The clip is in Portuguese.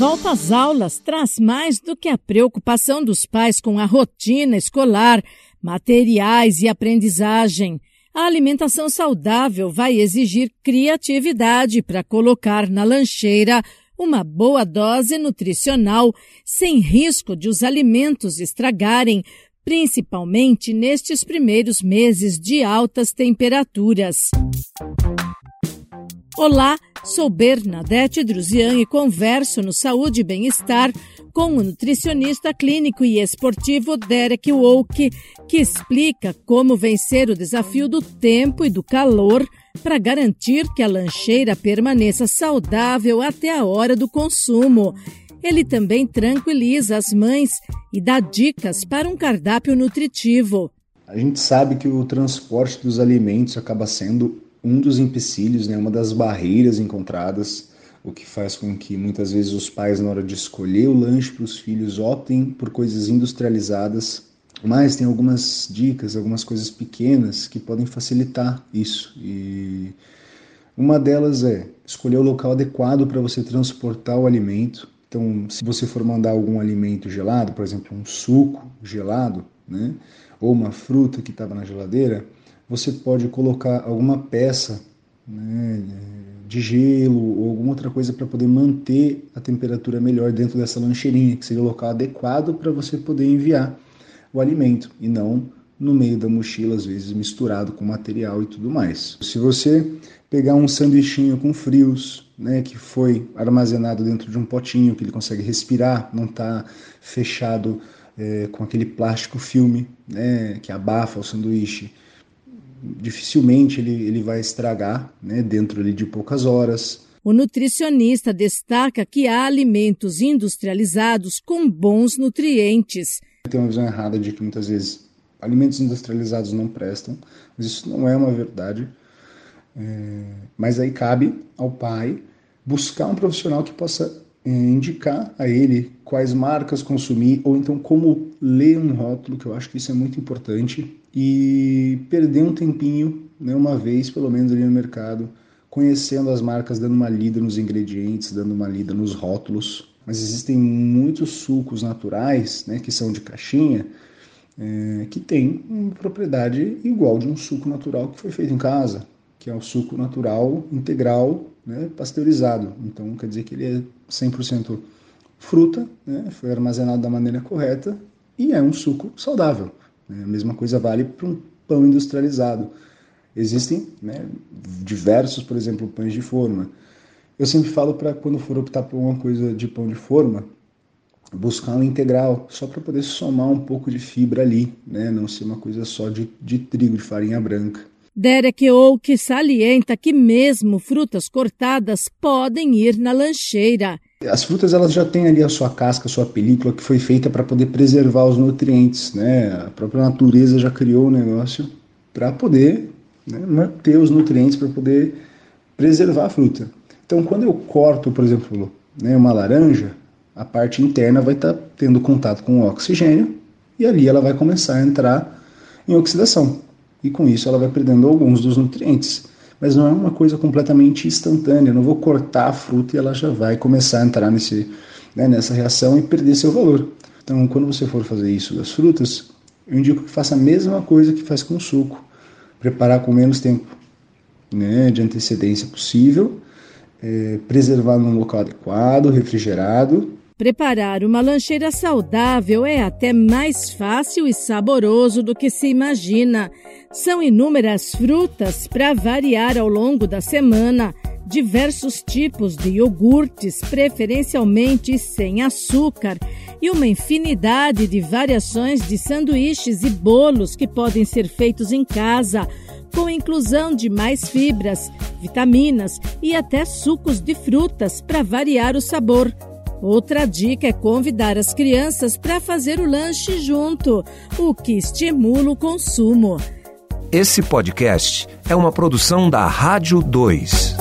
volta às aulas traz mais do que a preocupação dos pais com a rotina escolar, materiais e aprendizagem. A alimentação saudável vai exigir criatividade para colocar na lancheira uma boa dose nutricional, sem risco de os alimentos estragarem, principalmente nestes primeiros meses de altas temperaturas. Olá, sou Bernadette Druzian e converso no Saúde e Bem-Estar com o nutricionista clínico e esportivo Derek Woke, que explica como vencer o desafio do tempo e do calor para garantir que a lancheira permaneça saudável até a hora do consumo. Ele também tranquiliza as mães e dá dicas para um cardápio nutritivo. A gente sabe que o transporte dos alimentos acaba sendo um dos empecilhos, né, uma das barreiras encontradas, o que faz com que muitas vezes os pais, na hora de escolher o lanche para os filhos, optem por coisas industrializadas. Mas tem algumas dicas, algumas coisas pequenas que podem facilitar isso. E uma delas é escolher o local adequado para você transportar o alimento. Então, se você for mandar algum alimento gelado, por exemplo, um suco gelado, né, ou uma fruta que estava na geladeira, você pode colocar alguma peça né, de gelo ou alguma outra coisa para poder manter a temperatura melhor dentro dessa lancheirinha, que seria o local adequado para você poder enviar o alimento e não no meio da mochila, às vezes misturado com material e tudo mais. Se você pegar um sanduichinho com frios, né, que foi armazenado dentro de um potinho, que ele consegue respirar, não está fechado é, com aquele plástico filme, né, que abafa o sanduíche, dificilmente ele, ele vai estragar né, dentro ali de poucas horas. O nutricionista destaca que há alimentos industrializados com bons nutrientes. Tem uma visão errada de que muitas vezes alimentos industrializados não prestam, mas isso não é uma verdade. É, mas aí cabe ao pai buscar um profissional que possa indicar a ele quais marcas consumir ou então como ler um rótulo, que eu acho que isso é muito importante, e perder um tempinho, né, uma vez pelo menos ali no mercado, conhecendo as marcas, dando uma lida nos ingredientes, dando uma lida nos rótulos. Mas existem muitos sucos naturais, né, que são de caixinha, é, que tem uma propriedade igual de um suco natural que foi feito em casa, que é o suco natural integral né, pasteurizado. Então quer dizer que ele é 100% fruta, né, foi armazenado da maneira correta e é um suco saudável. Né? A mesma coisa vale para um pão industrializado. Existem né, diversos, por exemplo, pães de forma. Eu sempre falo para quando for optar por uma coisa de pão de forma, buscar um integral, só para poder somar um pouco de fibra ali, né? não ser uma coisa só de, de trigo, de farinha branca. Derek Oak salienta que mesmo frutas cortadas podem ir na lancheira. As frutas elas já têm ali a sua casca, a sua película que foi feita para poder preservar os nutrientes, né? A própria natureza já criou o negócio para poder né, manter os nutrientes para poder preservar a fruta. Então, quando eu corto, por exemplo, né, uma laranja, a parte interna vai estar tá tendo contato com o oxigênio e ali ela vai começar a entrar em oxidação e com isso ela vai perdendo alguns dos nutrientes. Mas não é uma coisa completamente instantânea, eu não vou cortar a fruta e ela já vai começar a entrar nesse, né, nessa reação e perder seu valor. Então, quando você for fazer isso das frutas, eu indico que faça a mesma coisa que faz com o suco, preparar com menos tempo né, de antecedência possível, é, preservar num local adequado, refrigerado Preparar uma lancheira saudável é até mais fácil e saboroso do que se imagina. São inúmeras frutas para variar ao longo da semana, diversos tipos de iogurtes, preferencialmente sem açúcar, e uma infinidade de variações de sanduíches e bolos que podem ser feitos em casa, com inclusão de mais fibras, vitaminas e até sucos de frutas para variar o sabor. Outra dica é convidar as crianças para fazer o lanche junto, o que estimula o consumo. Esse podcast é uma produção da Rádio 2.